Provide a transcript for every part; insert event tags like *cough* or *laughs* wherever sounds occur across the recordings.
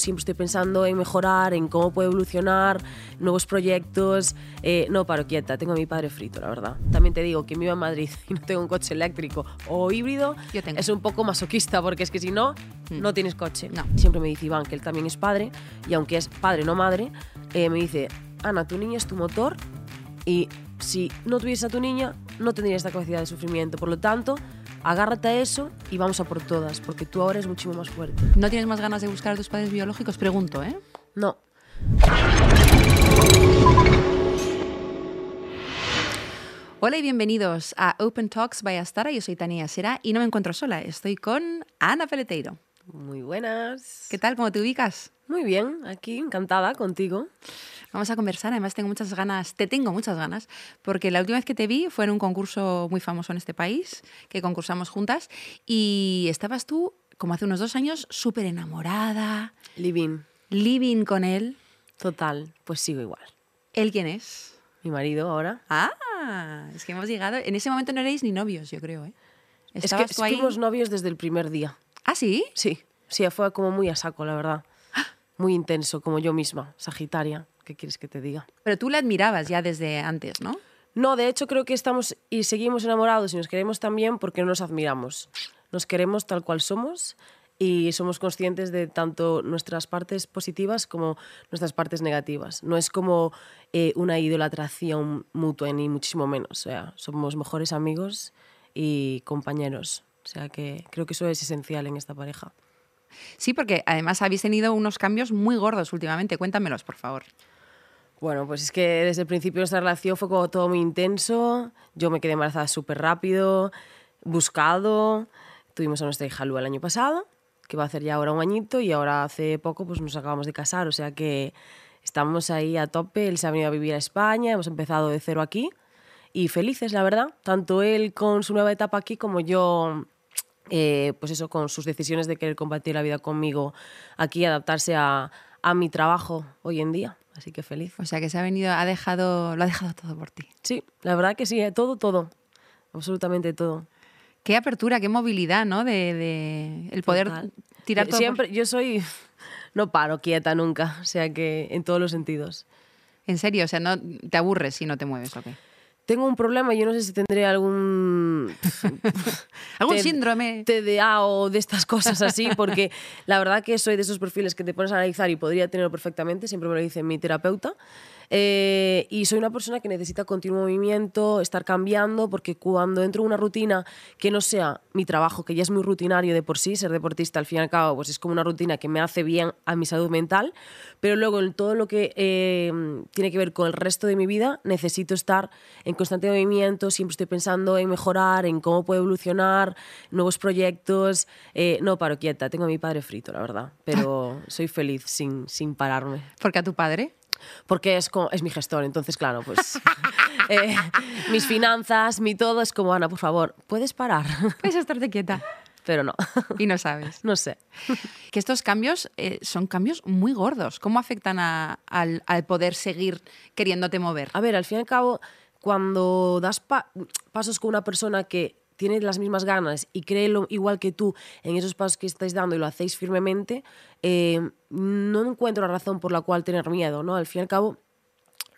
Siempre estoy pensando en mejorar, en cómo puedo evolucionar, nuevos proyectos. Eh, no paro quieta, tengo a mi padre frito, la verdad. También te digo que vivo en Madrid *laughs* y no tengo un coche eléctrico o híbrido, Yo tengo. es un poco masoquista porque es que si no, Mm. no tienes coche. No. Siempre me dice Iván que él también es padre y aunque es padre, no madre, eh, me dice, Ana, tu niña es tu motor y si no tuviese a tu niña, no tendrías esta capacidad de sufrimiento. Por lo tanto, agárrate a eso y vamos a por todas, porque tú ahora eres muchísimo más fuerte. ¿No tienes más ganas de buscar a tus padres biológicos? Pregunto, ¿eh? No, Hola y bienvenidos a Open Talks by Astara. Yo soy Tania Sera y no me encuentro sola. Estoy con Ana Peleteiro. Muy buenas. ¿Qué tal? ¿Cómo te ubicas? Muy bien, aquí encantada contigo. Vamos a conversar. Además, tengo muchas ganas, te tengo muchas ganas, porque la última vez que te vi fue en un concurso muy famoso en este país, que concursamos juntas, y estabas tú, como hace unos dos años, súper enamorada, Living, living con él. total, pues sigo igual. ¿Él quién es? Mi marido ahora. Ah, es que hemos llegado. En ese momento no erais ni novios, yo creo, ¿eh? Es Estabas que tú ahí. fuimos novios desde el primer día. Ah, sí. Sí, sí, fue como muy a saco, la verdad. Muy intenso, como yo misma, Sagitaria. ¿Qué quieres que te diga? Pero tú le admirabas ya desde antes, ¿no? No, de hecho creo que estamos y seguimos enamorados y nos queremos también porque no nos admiramos. Nos queremos tal cual somos y somos conscientes de tanto nuestras partes positivas como nuestras partes negativas. No es como eh, una idolatración mutua ni muchísimo menos. O sea, somos mejores amigos y compañeros. O sea que creo que eso es esencial en esta pareja. Sí, porque además habéis tenido unos cambios muy gordos últimamente. Cuéntamelos, por favor. Bueno, pues es que desde el principio nuestra relación fue como todo muy intenso. Yo me quedé embarazada súper rápido, buscado. Tuvimos a nuestra hija Lua el año pasado, que va a hacer ya ahora un añito, y ahora hace poco pues nos acabamos de casar. O sea que estamos ahí a tope. Él se ha venido a vivir a España, hemos empezado de cero aquí. Y felices, la verdad. Tanto él con su nueva etapa aquí como yo eh, pues eso, con sus decisiones de querer compartir la vida conmigo aquí, adaptarse a, a mi trabajo hoy en día. Así que feliz. O sea, que se ha venido, ha dejado, lo ha dejado todo por ti. Sí, la verdad que sí, ¿eh? todo, todo. Absolutamente todo. Qué apertura, qué movilidad, ¿no? De, de el poder Total. tirar todo. por- Siempre, yo soy, *laughs* no paro quieta nunca, o sea que en todos los sentidos. En serio, o sea, no te aburres si no te mueves, ¿o qué? Tengo un problema, yo no sé si tendré algún *laughs* ¿Algún síndrome? TDA o de estas cosas así, porque la verdad que soy de esos perfiles que te pones a analizar y podría tenerlo perfectamente, siempre me lo dice mi terapeuta. Eh, y soy una persona que necesita continuo movimiento, estar cambiando, porque cuando entro en una rutina que no sea mi trabajo, que ya es muy rutinario de por sí, ser deportista al fin y al cabo, pues es como una rutina que me hace bien a mi salud mental, pero luego en todo lo que eh, tiene que ver con el resto de mi vida, necesito estar en constante movimiento, siempre estoy pensando en mejorar, en cómo puedo evolucionar, nuevos proyectos. Eh, no paro quieta, tengo a mi padre frito, la verdad, pero *laughs* soy feliz sin, sin pararme. Porque a tu padre. Porque es, como, es mi gestor, entonces, claro, pues *laughs* eh, mis finanzas, mi todo, es como, Ana, por favor, ¿puedes parar? *laughs* Puedes estarte quieta. Pero no, Y no sabes. *laughs* no sé. Que estos cambios eh, son cambios muy gordos. ¿Cómo afectan a- al, al poder seguir queriéndote mover? A ver, al fin y al cabo, cuando das pa- pasos con una persona que tiene las mismas ganas y cree lo igual que tú en esos pasos que estáis dando y lo hacéis firmemente, eh, no encuentro la razón por la cual tener miedo, ¿no? Al fin y al cabo,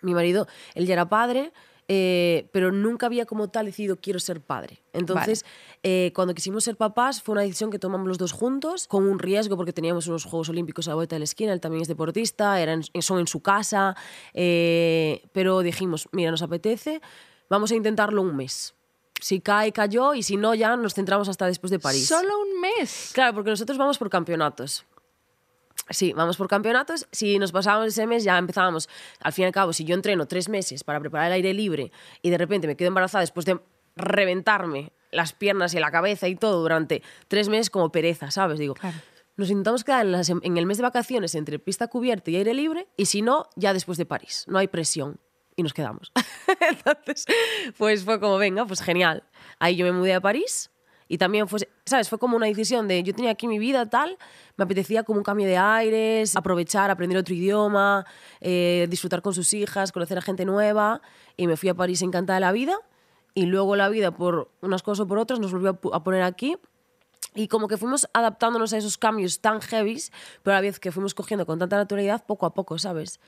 mi marido, él ya era padre, eh, pero nunca había como tal decidido quiero ser padre. Entonces, eh, cuando quisimos ser papás, fue una decisión que tomamos los dos juntos, con un riesgo porque teníamos unos Juegos Olímpicos a la vuelta de la esquina, él también es deportista, eran, son en su casa, eh, pero dijimos, mira, nos apetece, vamos a intentarlo un mes. Si cae, cayó, y si no, ya nos centramos hasta después de París. Solo un mes. Claro, porque nosotros vamos por campeonatos. Sí, vamos por campeonatos. Si nos pasábamos ese mes, ya empezábamos. Al fin y al cabo, si yo entreno tres meses para preparar el aire libre y de repente me quedo embarazada después de reventarme las piernas y la cabeza y todo durante tres meses, como pereza, ¿sabes? Digo, Claro. nos intentamos quedar en, las- en el mes de vacaciones entre pista cubierta y aire libre y si no, ya después de París. No hay presión. Y nos quedamos. *laughs* Entonces, pues fue como, venga, pues genial. Ahí yo me mudé a París y también fue, ¿sabes? Fue como una decisión de, yo tenía aquí mi vida tal, me apetecía como un cambio de aires, aprovechar, aprender otro idioma, eh, disfrutar con sus hijas, conocer a gente nueva y me fui a París encantada de la vida y luego la vida por unas cosas o por otras nos volvió a poner aquí Y como que fuimos adaptándonos a esos cambios tan heavies, pero a la vez que fuimos cogiendo con tanta naturalidad poco a poco, ¿sabes?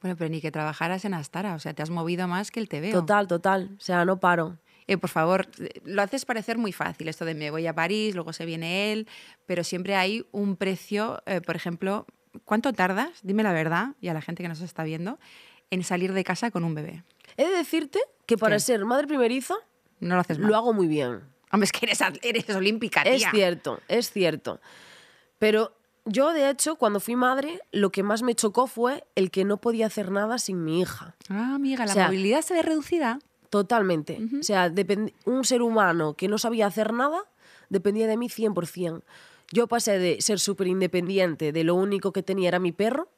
Bueno, pero ni que trabajaras en Astara, o sea, te has movido más que el veo. Total, total. O sea, no paro. Eh, por favor, lo haces parecer muy fácil, esto de me voy a París, luego se viene él, pero siempre hay un precio, eh, por ejemplo, ¿cuánto tardas? Dime la verdad, y a la gente que nos está viendo, en salir de casa con un bebé. He de decirte que para ¿Qué? ser madre primeriza No lo haces mal. lo hago muy bien. Hombre, es que eres, eres olímpica, tía. Es cierto, es cierto. Pero yo, de hecho, cuando fui madre, lo que más me chocó fue el que no podía hacer nada sin mi hija. Ah, amiga, la O sea, movilidad se ve reducida. Totalmente. O sea, un ser humano que no sabía hacer nada dependía de mí 100%. Yo pasé de ser súper independiente, de lo único que tenía era mi perro,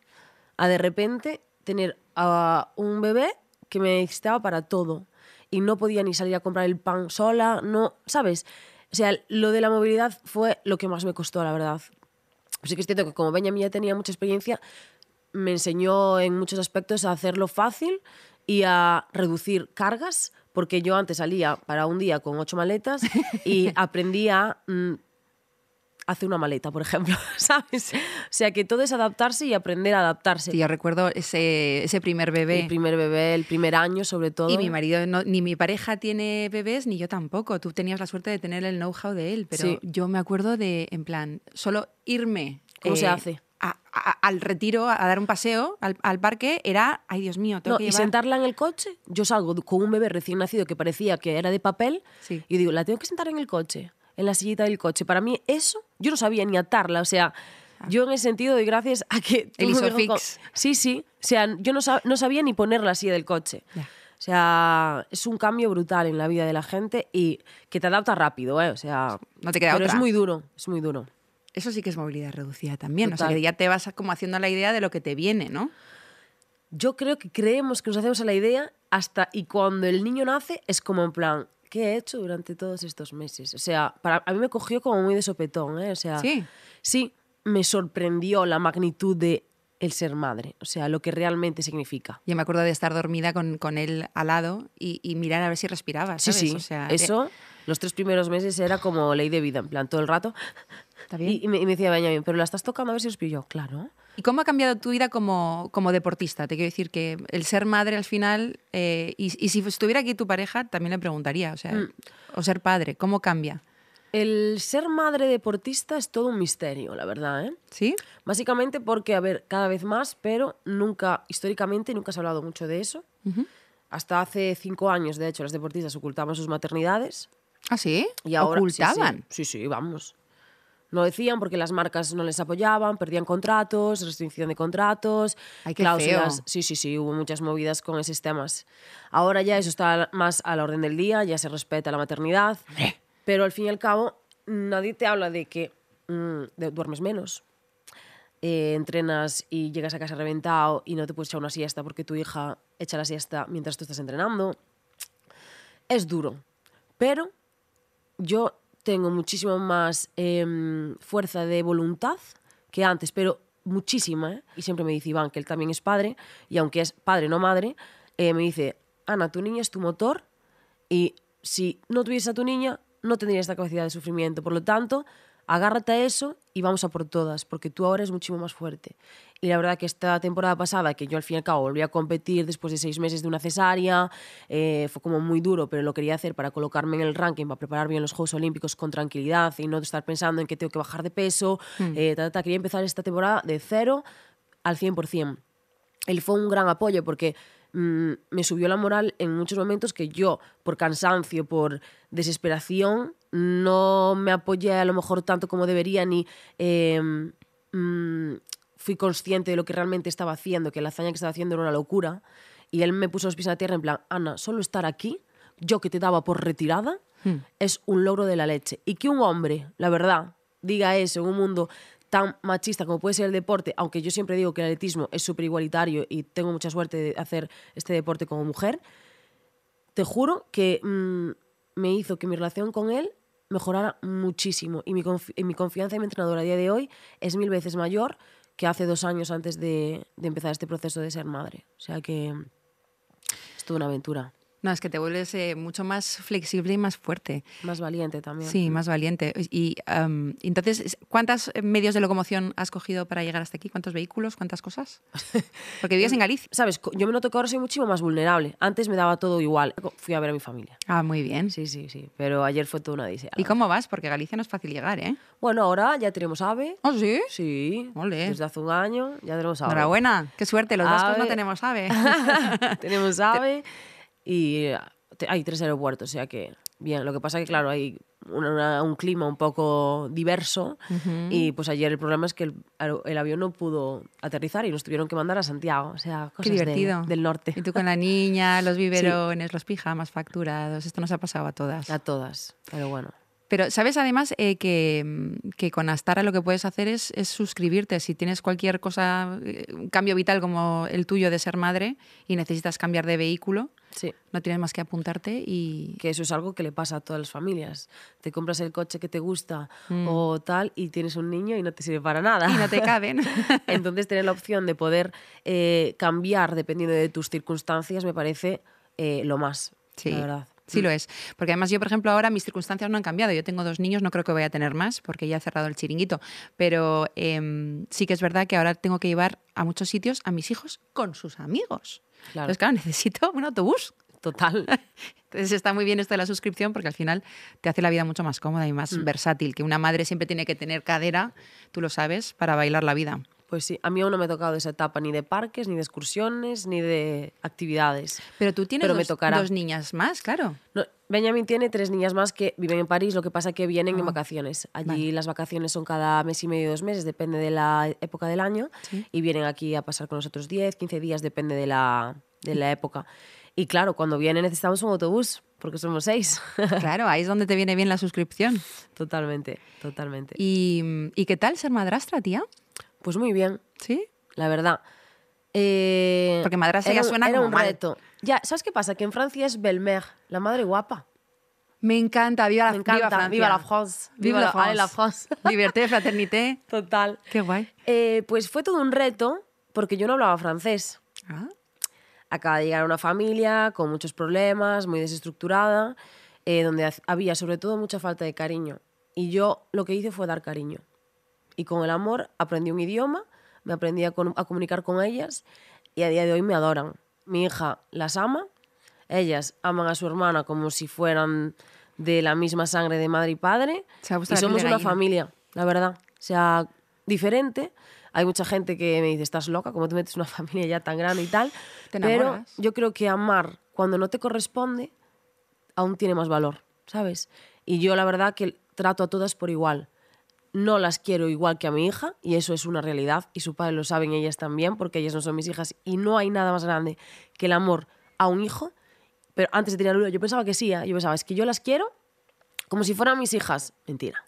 a de repente tener a un bebé que me necesitaba para todo. Y no podía ni salir a comprar el pan sola, no, ¿sabes? O sea, lo de la movilidad fue lo que más me costó, la verdad. Sí que es cierto que como Benjamin ya tenía mucha experiencia, me enseñó en muchos aspectos a hacerlo fácil y a reducir cargas, porque yo antes salía para un día con ocho maletas y *laughs* aprendí a hacer una maleta, por ejemplo, *laughs* ¿sabes? O sea, que todo es adaptarse y aprender a adaptarse. Sí, yo recuerdo ese, ese primer bebé. El primer bebé, el primer año sobre todo. Y mi marido, no- ni mi pareja tiene bebés, ni yo tampoco. Tú tenías la suerte de tener el know-how de él, pero Sí. yo me acuerdo de, en plan, solo irme. eh, ¿Cómo se hace? a- a- al retiro, a dar un paseo al, al parque, era, ay Dios mío, tengo No, que y llevar... sentarla en el coche, yo salgo con un bebé recién nacido que parecía que era de papel Sí. y digo, la tengo que sentar en el coche, en la sillita del coche. Para mí eso, yo no sabía ni atarla, o sea, yo en ese sentido doy gracias a que... Ah. El Isofix. Sí, sí, o sea, yo no, sab- no sabía ni poner la silla del coche. Ya. O sea, es un cambio brutal en la vida de la gente y que te adapta rápido, ¿eh? O sea, No te queda pero otra. es muy duro, es muy duro. Eso sí que es movilidad reducida también. O sea, que ya te vas como haciendo la idea de lo que te viene, ¿no? Yo creo que creemos que nos hacemos a la idea hasta y cuando el niño nace es como en plan, ¿qué he hecho durante todos estos meses? O sea, para, a mí me cogió como muy de sopetón, ¿eh? O sea, Sí. sí, me sorprendió la magnitud de el ser madre, o sea, lo que realmente significa. Yo me acuerdo de estar dormida con, con él al lado y, y mirar a ver si respiraba, Sí, ¿sabes? sí, O sea, eso, los tres primeros meses era como ley de vida, en plan, todo el rato. ¿Está bien? Y, y me, y me decía Benjamin, pero la estás tocando a ver si respiro yo. Claro. ¿Y cómo ha cambiado tu vida como, como deportista? Te quiero decir que el ser madre al final, eh, y, y si estuviera aquí tu pareja, también le preguntaría, o sea, Mm. o ser padre, ¿cómo cambia? El ser madre deportista es todo un misterio, la verdad, ¿eh? ¿Sí? Básicamente porque, a ver, cada vez más, pero nunca, históricamente, nunca se ha hablado mucho de eso. Hasta hace cinco años, de hecho, las deportistas ocultaban sus maternidades. ¿Ah, sí? Y ahora, sí, sí. ¿Ocultaban? Sí, sí, vamos. No decían porque las marcas no les apoyaban, perdían contratos, restricción de contratos, Ay, cláusulas. feo. Sí, sí, sí, hubo muchas movidas con esos temas. Ahora ya eso está más a la orden del día, ya se respeta la maternidad, pero al fin y al cabo nadie te habla de que mm, de- duermes menos, eh, entrenas y llegas a casa reventado y no te puedes echar una siesta porque tu hija echa la siesta mientras tú estás entrenando. Es duro, pero yo tengo muchísimo más em, fuerza de voluntad que antes, pero muchísima. ¿eh? Y siempre me dice Iván que él también es padre, y aunque es padre, no madre, eh, me dice, Ana, tu niña es tu motor, y si no tuvieses a tu niña, no tendrías esta capacidad de sufrimiento. Por lo tanto, agárrate a eso y vamos a por todas, porque tú ahora eres muchísimo más fuerte. Y la verdad que esta temporada pasada, que yo al fin y al cabo volví a competir después de seis meses de una cesárea, eh, fue como muy duro, pero lo quería hacer para colocarme en el ranking, para preparar bien los Juegos Olímpicos con tranquilidad y no estar pensando en que tengo que bajar de peso. eh, ta, ta, ta. Quería empezar esta temporada de cero al 100% él fue un gran apoyo porque mm, me subió la moral en muchos momentos que yo, por cansancio, por desesperación, no me apoyé a lo mejor tanto como debería ni eh, mm, fui consciente de lo que realmente estaba haciendo, que la hazaña que estaba haciendo era una locura. Y él me puso los pies en la tierra en plan, Ana, solo estar aquí, yo que te daba por retirada, es un logro de la leche. Y que un hombre, la verdad, diga eso en un mundo tan machista como puede ser el deporte, aunque yo siempre digo que el atletismo es súper igualitario y tengo mucha suerte de hacer este deporte como mujer, te juro que mm, me hizo que mi relación con él mejorara muchísimo y mi, confi- mi confianza en mi entrenador a día de hoy es mil veces mayor que hace dos años antes de, de empezar este proceso de ser madre. O sea que es toda una aventura. No, es que te vuelves eh, mucho más flexible y más fuerte. Más valiente también. Sí, más valiente. Y um, entonces, ¿cuántos medios de locomoción has cogido para llegar hasta aquí? ¿Cuántos vehículos? ¿Cuántas cosas? *laughs* Porque vives en Galicia. Sabes, yo me noto que ahora soy muchísimo más vulnerable. Antes me daba todo igual. Fui a ver a mi familia. Ah, muy bien. Sí, sí, sí. Pero ayer fue toda una odisea. ¿Y cómo vas? Porque Galicia no es fácil llegar, ¿eh? Bueno, ahora ya tenemos AVE. ¿Oh, sí? Sí. Ole. Desde hace un año ya tenemos AVE. Enhorabuena. Qué suerte. Los vascos no tenemos ave. tenemos AVE *laughs* *laughs* y eh, hay tres aeropuertos, o sea que bien. Lo que pasa que, claro, hay una- una- un clima un poco diverso y pues ayer el problema es que el, el avión no pudo aterrizar y nos tuvieron que mandar a Santiago, o sea, Qué cosas de- divertido. del norte. Y tú con la niña, los biberones, los pijamas facturados. Esto nos ha pasado a todas. A todas, pero bueno. Pero sabes además eh, que, que con Astara lo que puedes hacer es, es suscribirte. Si tienes cualquier cosa, eh, un cambio vital como el tuyo de ser madre y necesitas cambiar de vehículo, Sí. no tienes más que apuntarte y... que eso es algo que le pasa a todas las familias. Te compras el coche que te gusta o tal y tienes un niño y no te sirve para nada. Mm. Y no te caben. *laughs* Entonces tener la opción de poder eh, cambiar dependiendo de tus circunstancias me parece eh, lo más, Sí, la verdad. Sí lo es. Porque además yo, por ejemplo, ahora mis circunstancias no han cambiado. Yo tengo dos niños, no creo que voy a tener más porque ya he cerrado el chiringuito. Pero em, sí que es verdad que ahora tengo que llevar a muchos sitios a mis hijos con sus amigos. Claro. Entonces, claro, necesito un autobús. Total. *laughs* Entonces está muy bien esto de la suscripción porque al final te hace la vida mucho más cómoda y más Mm. versátil, que una madre siempre tiene que tener cadera, tú lo sabes, para bailar la vida. Pues sí, a mí aún no me ha tocado esa etapa ni de parques, ni de excursiones, ni de actividades. Pero tú tienes Pero me dos, tocará. dos niñas más, claro. No, Benjamin tiene tres niñas más que viven en París, lo que pasa que vienen Ah, en vacaciones. Allí las vacaciones son cada mes y medio, dos meses, depende de la época del año. Sí. Y vienen aquí a pasar con nosotros 10, 15 días, depende de la, de la época. Y claro, cuando vienen necesitamos un autobús, porque somos seis. *laughs* Claro, ahí es donde te viene bien la suscripción. totalmente, totalmente. ¿Y, ¿y qué tal ser madrastra, tía? Pues muy bien, ¿Sí? la verdad. Eh, Porque madrastra ya suena era como un mal. reto. Ya, ¿sabes qué pasa? Que en Francia es belle-mère, la madre guapa. Me encanta, viva la, Me encanta, viva Francia. viva la France. Viva la allez, la France. *laughs* Liberté, fraternité. Total. Qué guay. Eh, pues fue todo un reto porque yo no hablaba francés. Ah, Acaba de llegar una familia con muchos problemas, muy desestructurada, eh, donde ha- había sobre todo mucha falta de cariño. Y yo lo que hice fue dar cariño. Y con el amor aprendí un idioma, me aprendí a, comunicar con ellas y a día de hoy me adoran. Mi hija las ama, ellas aman a su hermana como si fueran de la misma sangre de madre y padre. Y somos una familia, la verdad. O sea, diferente. Hay mucha gente que me dice, estás loca, como te metes una *laughs* familia ya tan grande y tal. Te Pero yo creo que amar cuando no te corresponde aún tiene más valor, ¿sabes? Y yo la verdad que trato a todas por igual. No las quiero igual que a mi hija y eso es una realidad y su padre lo saben ellas también porque ellas no son mis hijas y no hay nada más grande que el amor a un hijo. Pero antes de tirar yo pensaba que sí, ¿eh? yo pensaba, es que yo las quiero como si fueran mis hijas. Mentira.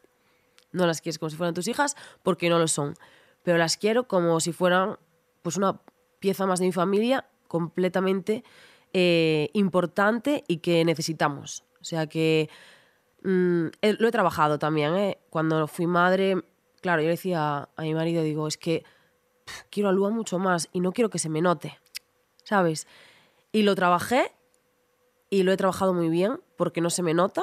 No las quieres como si fueran tus hijas porque no lo son. Pero las quiero como si fueran pues una pieza más de mi familia completamente eh, importante y que necesitamos. O sea que mm, eh, lo he trabajado también. ¿eh? Cuando fui madre, claro, yo le decía a mi marido, digo, es que pf, quiero a Lua mucho más y no quiero que se me note, ¿sabes? Y lo trabajé y lo he trabajado muy bien porque no se me nota.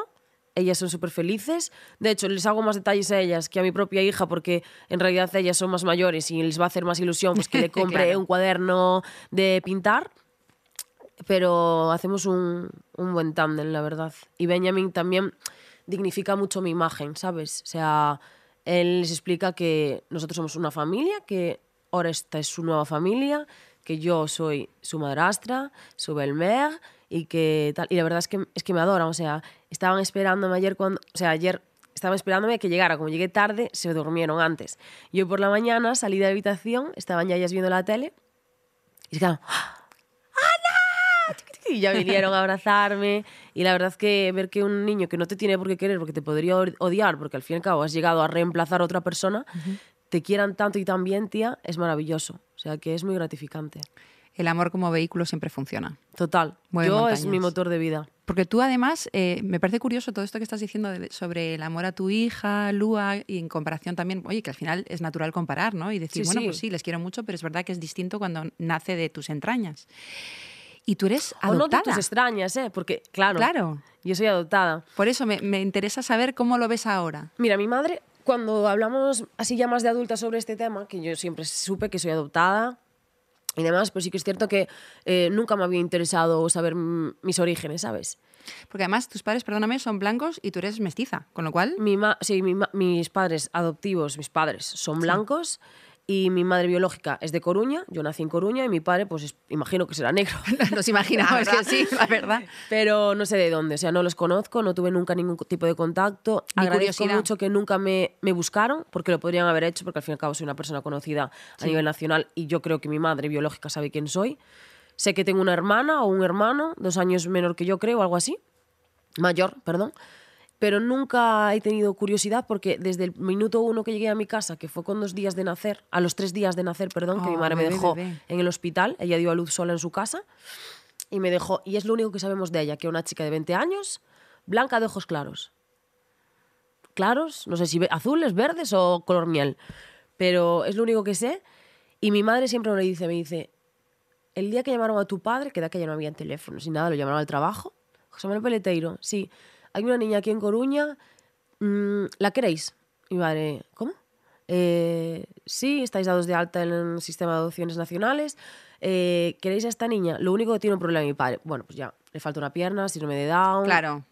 Ellas son súper felices. De hecho, les hago más detalles a ellas que a mi propia hija porque en realidad ellas son más mayores y les va a hacer más ilusión pues, que le *laughs* compre Claro. un cuaderno de pintar. Pero hacemos un, un buen tándem, la verdad. Y Benjamin también dignifica mucho mi imagen, ¿sabes? O sea, él les explica que nosotros somos una familia, que ahora esta es su nueva familia, que yo soy su madrastra, su belmer y que tal. Y la verdad es que, es que me adoran, o sea, estaban esperándome ayer cuando, o sea, ayer estaban esperándome que llegara, como llegué tarde, se durmieron antes. Yo por la mañana salí de la habitación, estaban ya ellas viendo la tele y se quedaron, *laughs* y ya vinieron a abrazarme. Y la verdad que ver que un niño que no te tiene por qué querer, porque te podría od- odiar, porque al fin y al cabo has llegado a reemplazar a otra persona, te quieran tanto y tan bien, tía, es maravilloso. O sea que es muy gratificante. El amor como vehículo siempre funciona. Total. Mueve Yo es mi motor de vida. Porque tú además, eh, me parece curioso todo esto que estás diciendo de- sobre el amor a tu hija, Lua, y en comparación también, oye, que al final es natural comparar, ¿no? Y decir, Sí, bueno, sí. pues sí, les quiero mucho, pero es verdad que es distinto cuando nace de tus entrañas. Y tú eres O no adoptada. tus extrañas, ¿eh? Porque, claro, Claro. yo soy adoptada. Por eso me, me interesa saber cómo lo ves ahora. Mira, mi madre, cuando hablamos así ya más de adulta sobre este tema, que yo siempre supe que soy adoptada y demás, pero sí que es cierto que eh, nunca me había interesado saber mis orígenes, ¿sabes? Porque además tus padres, perdóname, son blancos y tú eres mestiza. Con lo cual, Mi ma- sí, mi ma- mis padres adoptivos, mis padres, son blancos y mi madre biológica es de Coruña, yo nací en Coruña y mi padre, pues es- imagino que será negro. *laughs* nos imaginamos La que sí, la verdad. Pero no sé de dónde, o sea, no los conozco, no tuve nunca ningún tipo de contacto. Agradezco curiosidad. mucho que nunca me, me buscaron, porque lo podrían haber hecho, porque al fin y al cabo soy una persona conocida a nivel nacional y yo creo que mi madre biológica sabe quién soy. Sé que tengo una hermana o un hermano, dos años menor que yo creo, algo así. Mayor, perdón. Pero nunca he tenido curiosidad porque desde el minuto uno que llegué a mi casa, que fue con dos días de nacer, a los tres días de nacer, perdón, que mi madre me dejó bebé. en el hospital, ella dio a luz sola en su casa, y me dejó, y es lo único que sabemos de ella, que una chica de 20 años, blanca de ojos claros. Claros, no sé si azules, verdes o color miel, pero es lo único que sé. Y mi madre siempre me lo dice, me dice, el día que llamaron a tu padre, que de aquella no había teléfonos ni nada, lo llamaron al trabajo, José Manuel Peleteiro, sí, hay una niña aquí en Coruña, mm, ¿la queréis? Y mi madre, ¿cómo? Eh, sí, estáis dados de alta en el sistema de adopciones nacionales. Eh, ¿Queréis a esta niña? Lo único que tiene un problema mi padre. Bueno, pues ya, le falta una pierna, síndrome de Down, Claro.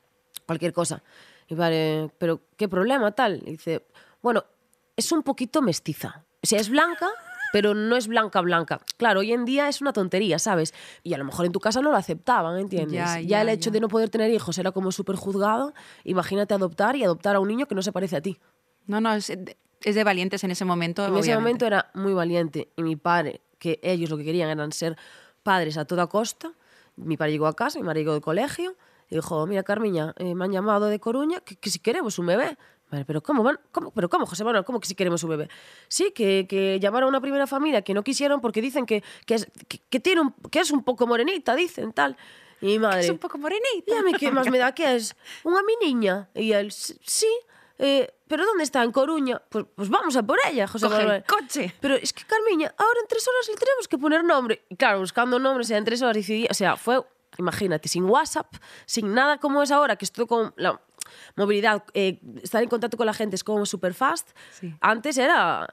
cualquier cosa. Y mi padre, ¿pero qué problema tal? Y dice, bueno, es un poquito mestiza. O sea, es blanca, pero no es blanca blanca. Claro, hoy en día es una tontería, ¿sabes? Y a lo mejor en tu casa no lo aceptaban, ¿entiendes? Ya, Ya, ya, el hecho ya. de no poder tener hijos era como súper juzgado. Imagínate adoptar y adoptar a un niño que no se parece a ti. No, no, es, es de valientes en ese momento. En ese momento era muy valiente y mi padre, que ellos lo que querían eran ser padres a toda costa. Mi padre llegó a casa, mi madre llegó del colegio y dijo, mira Carmiña, eh, me han llamado de Coruña que, que si queremos un bebé. Vale, pero ¿cómo van? ¿Cómo? ¿Pero cómo, José Manuel? ¿Cómo que si queremos un bebé? Sí, que, que llamaron a una primera familia que no quisieron porque dicen que, que, es, que, que tiene un, que es un poco morenita, dicen tal. Y mi madre... Es un poco morenita. ¿Y a mí qué más me da que es? *laughs* ¿Una mi niña? Y él, "S- sí, eh, ¿pero dónde está? ¿En Coruña? Pues, pues vamos a por ella, José Coge el Manuel. coche. Pero es que, Carmiña, ahora en tres horas le tenemos que poner nombre. Y claro, buscando nombres, en tres horas decidí, o sea, fue, imagínate, sin WhatsApp, sin nada como es ahora, que estoy con la movilidad, eh, estar en contacto con la gente es como súper fast. Sí. Antes era,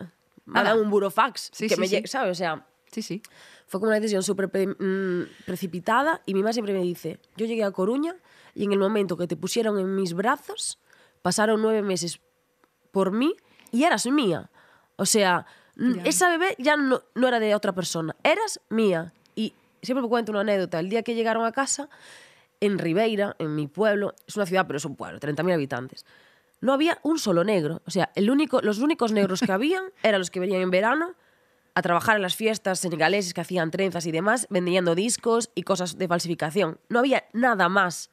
Nada. un burofax, Sí, que sí, me llegue, ¿sabes? O sea, Sí, sí. fue como una decisión súper pre- mm, precipitada y mi mamá siempre me dice, yo llegué a Coruña y en el momento que te pusieron en mis brazos, pasaron nueve meses por mí y eras mía. O sea, Ya. esa bebé ya no, no era de otra persona, eras mía. Y siempre me cuento una anécdota, el día que llegaron a casa, en Ribeira, en mi pueblo, es una ciudad pero es un pueblo, 30.000 habitantes, no había un solo negro. O sea, el único, los únicos negros que habían *laughs* eran los que venían en verano a trabajar en las fiestas senegaleses que hacían trenzas y demás, vendiendo discos y cosas de falsificación. No había nada más.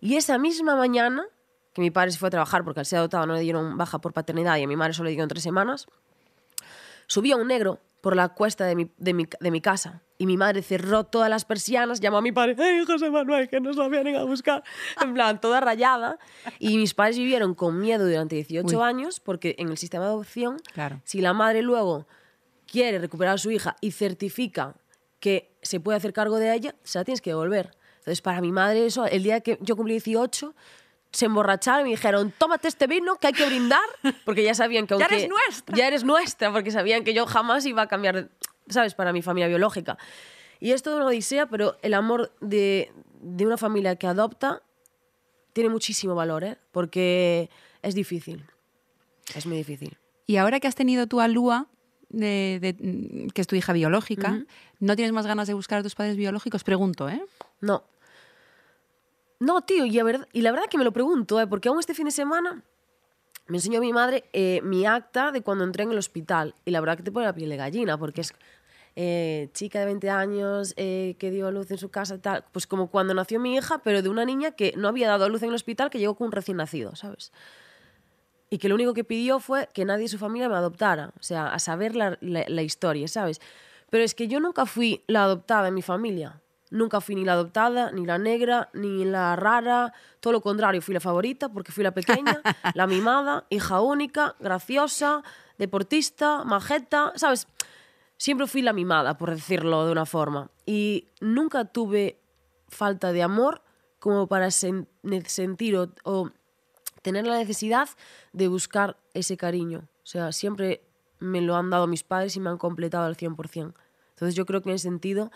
Y esa misma mañana, que mi padre se fue a trabajar porque al ser adoptado no le dieron baja por paternidad y a mi madre solo le dieron tres semanas, subía un negro por la cuesta de mi, de mi, de mi casa y mi madre cerró todas las persianas, llamó a mi padre, ¡Hey, José Manuel, que nos lo vienen a buscar! *laughs* En plan, toda rayada. Y mis padres vivieron con miedo durante 18 Uy. años porque en el sistema de adopción, Claro. si la madre luego quiere recuperar a su hija y certifica que se puede hacer cargo de ella, se la tienes que devolver. Entonces, para mi madre, eso, el día que yo cumplí 18, se emborracharon y me dijeron, tómate este vino que hay que brindar, *laughs* porque ya sabían que Ya aunque... eres nuestra. Ya eres nuestra, porque sabían que yo jamás iba a cambiar, ¿sabes?, para mi familia biológica. Y es toda una odisea, pero el amor de, de una familia que adopta tiene muchísimo valor, ¿eh? Porque es difícil. Es muy difícil. Y ahora que has tenido tú a Lua, de- de- que es tu hija biológica, ¿no tienes más ganas de buscar a tus padres biológicos? Pregunto, ¿eh? No. No, tío, y, a y la verdad que me lo pregunto, ¿eh? porque aún este fin de semana me enseñó mi madre eh, mi acta de cuando entré en el hospital. Y la verdad que te pone la piel de gallina, porque es eh, chica de 20 años eh, que dio a luz en su casa, tal. Pues como cuando nació mi hija, pero de una niña que no había dado a luz en el hospital, que llegó con un recién nacido, ¿sabes? Y que lo único que pidió fue que nadie de su familia me adoptara. O sea, a saber la- la historia, ¿sabes? Pero es que yo nunca fui la adoptada en mi familia. Nunca fui ni la adoptada, ni la negra, ni la rara. Todo lo contrario, fui la favorita porque fui la pequeña, *laughs* la mimada, hija única, graciosa, deportista, majeta, ¿sabes? siempre fui la mimada, por decirlo de una forma. Y nunca tuve falta de amor como para sen- sentir o, o tener la necesidad de buscar ese cariño. O sea, siempre me lo han dado mis padres y me han completado al 100%. Entonces yo creo que en ese sentido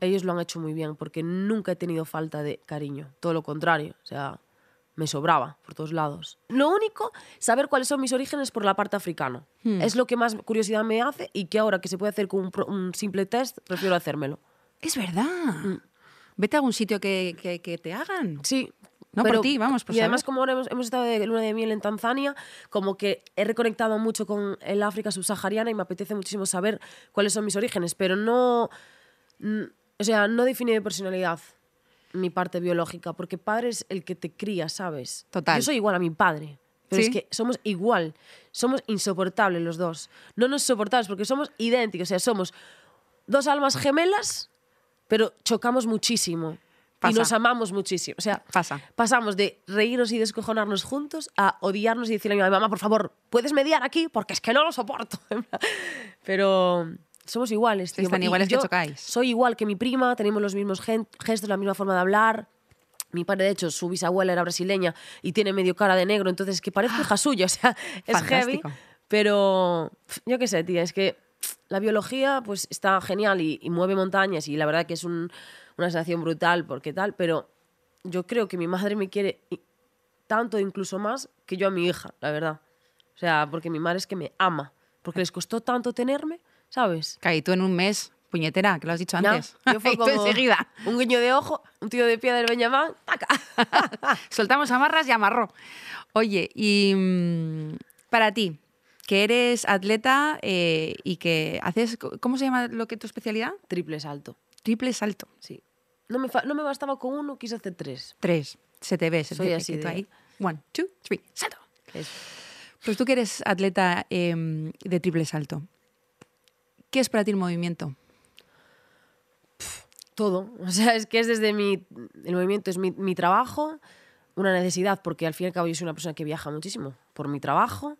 ellos lo han hecho muy bien, porque nunca he tenido falta de cariño. Todo lo contrario. O sea, me sobraba por todos lados. Lo único, saber cuáles son mis orígenes por la parte africana. Es lo que más curiosidad me hace y que ahora que se puede hacer con un, pro- un simple test, prefiero hacérmelo. Es verdad. Mm. Vete a algún sitio que, que- que te hagan. Sí. No, por ti, vamos, por Y además, saber. como ahora hemos, hemos estado de luna de miel en Tanzania, como que he reconectado mucho con el África subsahariana y me apetece muchísimo saber cuáles son mis orígenes, pero no. O sea, no define de personalidad mi parte biológica, porque padre es el que te cría, ¿sabes? Total. Yo soy igual a mi padre. Pero ¿Sí? es que somos igual, somos insoportables los dos. No nos soportamos porque somos idénticos, o sea, somos dos almas gemelas, pero chocamos muchísimo. Pasa. Y nos amamos muchísimo. O sea, Pasa. pasamos de reírnos y descojonarnos juntos a odiarnos y decirle a mi mamá, por favor, ¿puedes mediar aquí? Porque es que no lo soporto. *laughs* Pero somos iguales. Tío. Y iguales que yo chocáis. Soy igual que mi prima, tenemos los mismos gestos, la misma forma de hablar. Mi padre, de hecho, su bisabuela era brasileña y tiene medio cara de negro, entonces que parece hija suya, o sea, es heavy. Fantástico. Pero pf, yo qué sé, tía, es que la biología pues está genial y, y mueve montañas y la verdad que es un- una sensación brutal porque tal, pero yo creo que mi madre me quiere tanto, incluso más, que yo a mi hija, la verdad. O sea, porque mi madre es que me ama, porque les costó tanto tenerme, ¿sabes? Y tú en un mes, puñetera, que lo has dicho No, antes. yo fue *laughs* como enseguida. un guiño de ojo, un tío de pie del Benjamín, taca. *laughs* Soltamos amarras y amarró. Oye, y mm, para ti, que eres atleta eh, y que haces, ¿cómo se llama lo que tu especialidad? Triple salto, Triple salto. sí. No me, no me bastaba con uno, quise hacer tres. Tres. Se te ve, se Soy te ve así tú de- ahí. One, two, three, salto. Eso. Pues tú que eres atleta em, de triple salto, ¿qué es para ti el movimiento? Todo. *laughs* O sea, es que es desde mi. El movimiento es mi, mi trabajo, una necesidad, porque al fin y al cabo yo soy una persona que viaja muchísimo por mi trabajo.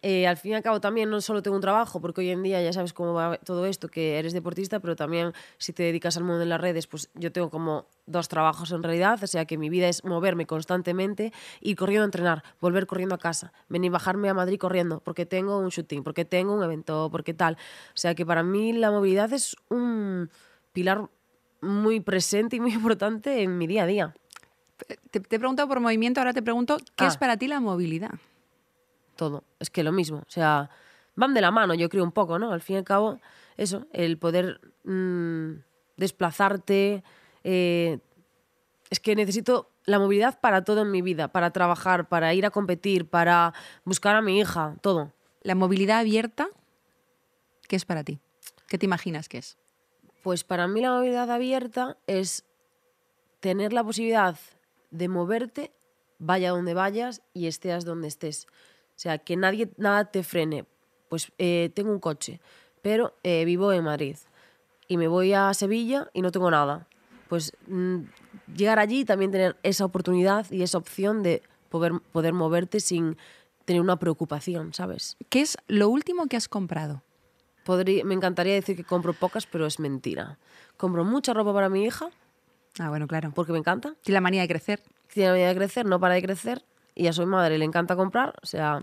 Eh, al fin y al cabo también no solo tengo un trabajo, porque hoy en día ya sabes cómo va todo esto, que eres deportista, pero también si te dedicas al mundo de las redes, pues yo tengo como dos trabajos en realidad, o sea que mi vida es moverme constantemente, ir corriendo a entrenar, volver corriendo a casa, venir bajarme a Madrid corriendo, porque tengo un shooting, porque tengo un evento, porque tal. O sea que para mí la movilidad es un pilar muy presente y muy *laughs* importante en mi día a día. Te, te he preguntado por movimiento, ahora te pregunto, ¿qué Ah. es para ti la movilidad? Todo. Es que lo mismo. O sea, van de la mano, yo creo, un poco, ¿no? Al fin y al cabo, eso, el poder mm, desplazarte. eh, es que necesito la movilidad para todo en mi vida, para trabajar, para ir a competir, para buscar a mi hija, todo. La movilidad abierta, ¿qué es para ti? ¿Qué te imaginas que es? Pues para mí la movilidad abierta es tener la posibilidad de moverte, vaya donde vayas y estés donde estés. O sea, que nadie, nada te frene. Pues eh, tengo un coche, pero eh, vivo en Madrid y me voy a Sevilla y no tengo nada. Pues mm, llegar allí y también tener esa oportunidad y esa opción de poder, poder moverte sin tener una preocupación, ¿sabes? ¿Qué es lo último que has comprado? Podría, me encantaría decir que compro pocas, pero es mentira. Compro mucha ropa para mi hija Ah, bueno, claro. porque me encanta. Tiene la manía de crecer. Tiene la manía de crecer, no para de crecer. Y a su madre le encanta comprar, o sea...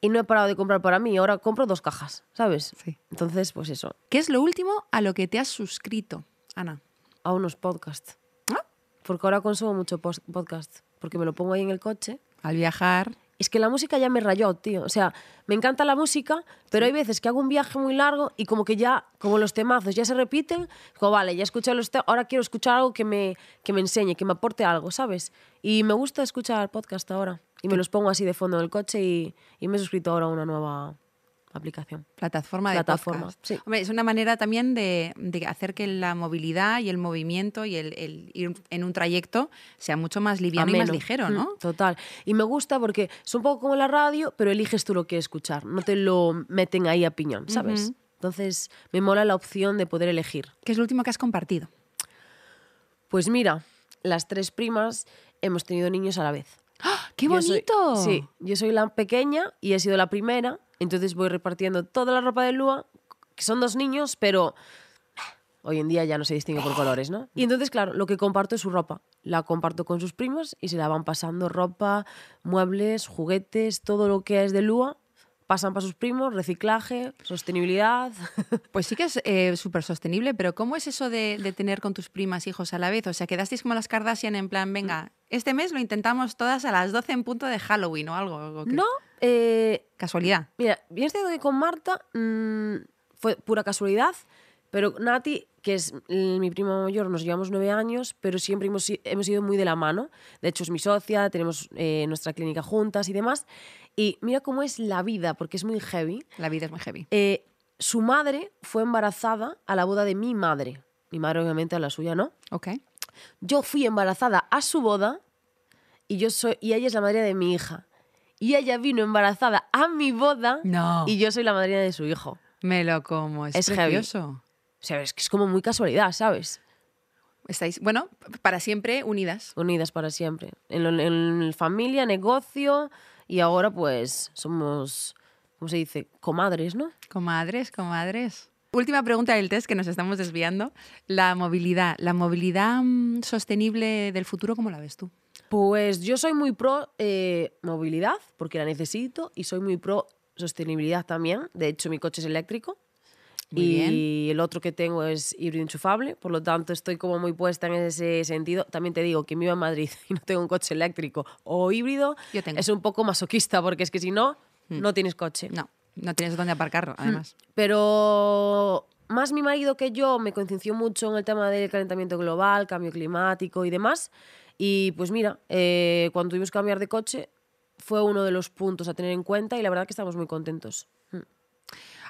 Y no he parado de comprar para mí, ahora compro dos cajas, ¿sabes? Sí. Entonces, pues eso, ¿Qué es lo último a lo que te has suscrito, Ana? a unos podcasts. Ah, Porque ahora consumo mucho podcast, porque me lo pongo ahí en el coche. Al viajar. Es que la música ya me rayó, tío. O sea, me encanta la música, pero hay veces que hago un viaje muy largo y como que ya, como los temazos ya se repiten, como vale, ya escuché los te ahora quiero escuchar algo que me, que me enseñe, que me aporte algo, ¿sabes? Y me gusta escuchar podcast ahora. Y me los pongo así de fondo en el coche y, y me he suscrito ahora a una nueva aplicación. Plataforma de Plataforma, podcast. sí. Hombre, es una manera también de, de hacer que la movilidad y el movimiento y el, el ir en un trayecto sea mucho más liviano y más ligero, Mm, ¿no? Total. Y me gusta porque es un poco como la radio, pero eliges tú lo que escuchar. No te lo meten ahí a piñón, ¿sabes? Entonces, me mola la opción de poder elegir. ¿Qué es lo último que has compartido? Pues mira, las tres primas hemos tenido niños a la vez. ¡Ah! ¡Qué Yo soy- bonito! sí, yo soy la pequeña y he sido la primera, entonces voy repartiendo toda la ropa de Lua que son dos niños, pero hoy en día ya no se distingue por colores, ¿no? Y entonces, claro, lo que comparto es su ropa. La comparto con sus primos y se la van pasando ropa, muebles, juguetes, todo lo que es de Lua, pasan para sus primos, reciclaje, sostenibilidad. *laughs* Pues sí que es eh, súper sostenible, pero ¿cómo es eso de, de tener con tus primas hijos a la vez? O sea, quedasteis como las Kardashian en plan, venga, este mes lo intentamos todas a las 12 en punto de Halloween o algo. No, eh, Casualidad. Mira, bien es cierto que con Marta mm, fue pura casualidad, pero Nati, que es mi prima mayor, nos llevamos nueve años, pero siempre hemos, hemos ido muy de la mano. De hecho, es mi socia, tenemos eh, nuestra clínica juntas y demás. Y mira cómo es la vida, porque es muy heavy. La vida es muy heavy. Eh, su madre fue embarazada a la boda de mi madre. Mi madre, obviamente, a la suya, ¿no? Ok. Yo fui embarazada a su boda y, yo soy, y ella es la madrina de mi hija. Y ella vino embarazada a mi boda No. y yo soy la madrina de su hijo. Me lo como, es, Es precioso. O sea, es que es como muy casualidad, ¿sabes? Estáis, bueno, para siempre unidas. Unidas para siempre. En, lo- en familia, negocio y ahora pues somos, ¿cómo se dice? Comadres, ¿no? Comadres, comadres. Última pregunta del test que nos estamos desviando. La movilidad. La movilidad mm, sostenible del futuro, ¿cómo la ves tú? Pues yo soy muy pro eh, movilidad porque la necesito y soy muy pro sostenibilidad también. De hecho, mi coche es eléctrico. Muy y el otro que tengo es híbrido enchufable, por lo tanto estoy como muy puesta en ese sentido. También te digo que vivo en Madrid *laughs* y no tengo un coche eléctrico o híbrido, Yo tengo. es un poco masoquista porque es que si no, no tienes coche. No, no tienes dónde aparcarlo, además. Pero más mi marido que yo me concienció mucho en el tema del calentamiento global, cambio climático y demás. Y pues mira, eh, cuando tuvimos que cambiar de coche fue uno de los puntos a tener en cuenta y la verdad que estamos muy contentos. Mm,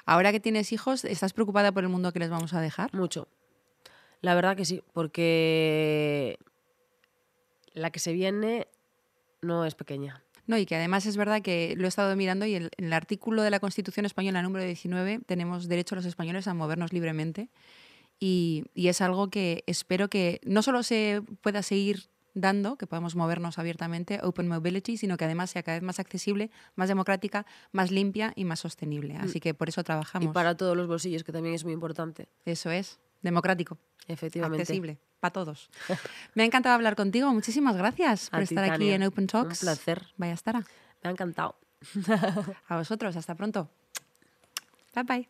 Ahora que tienes hijos, ¿estás preocupada por el mundo que les vamos a dejar? Mucho. La verdad que sí, porque la que se viene no es pequeña. No, y que además es verdad que lo he estado mirando y el- en el artículo de la Constitución Española número 19 tenemos derecho los españoles a movernos libremente y, y es algo que espero que no solo se pueda seguir dando, que podamos movernos abiertamente, open mobility, sino que además sea cada vez más accesible, más democrática, más limpia y más sostenible. Así que por eso Y trabajamos. para todos los bolsillos, que también es muy importante, Eso es, democrático, efectivamente. accesible, para todos. *laughs* Me ha encantado hablar contigo, muchísimas gracias por estar aquí en Open Talks. Un placer. Vaya estará. Me ha encantado. *laughs* A vosotros, hasta pronto. Bye *laughs* bye.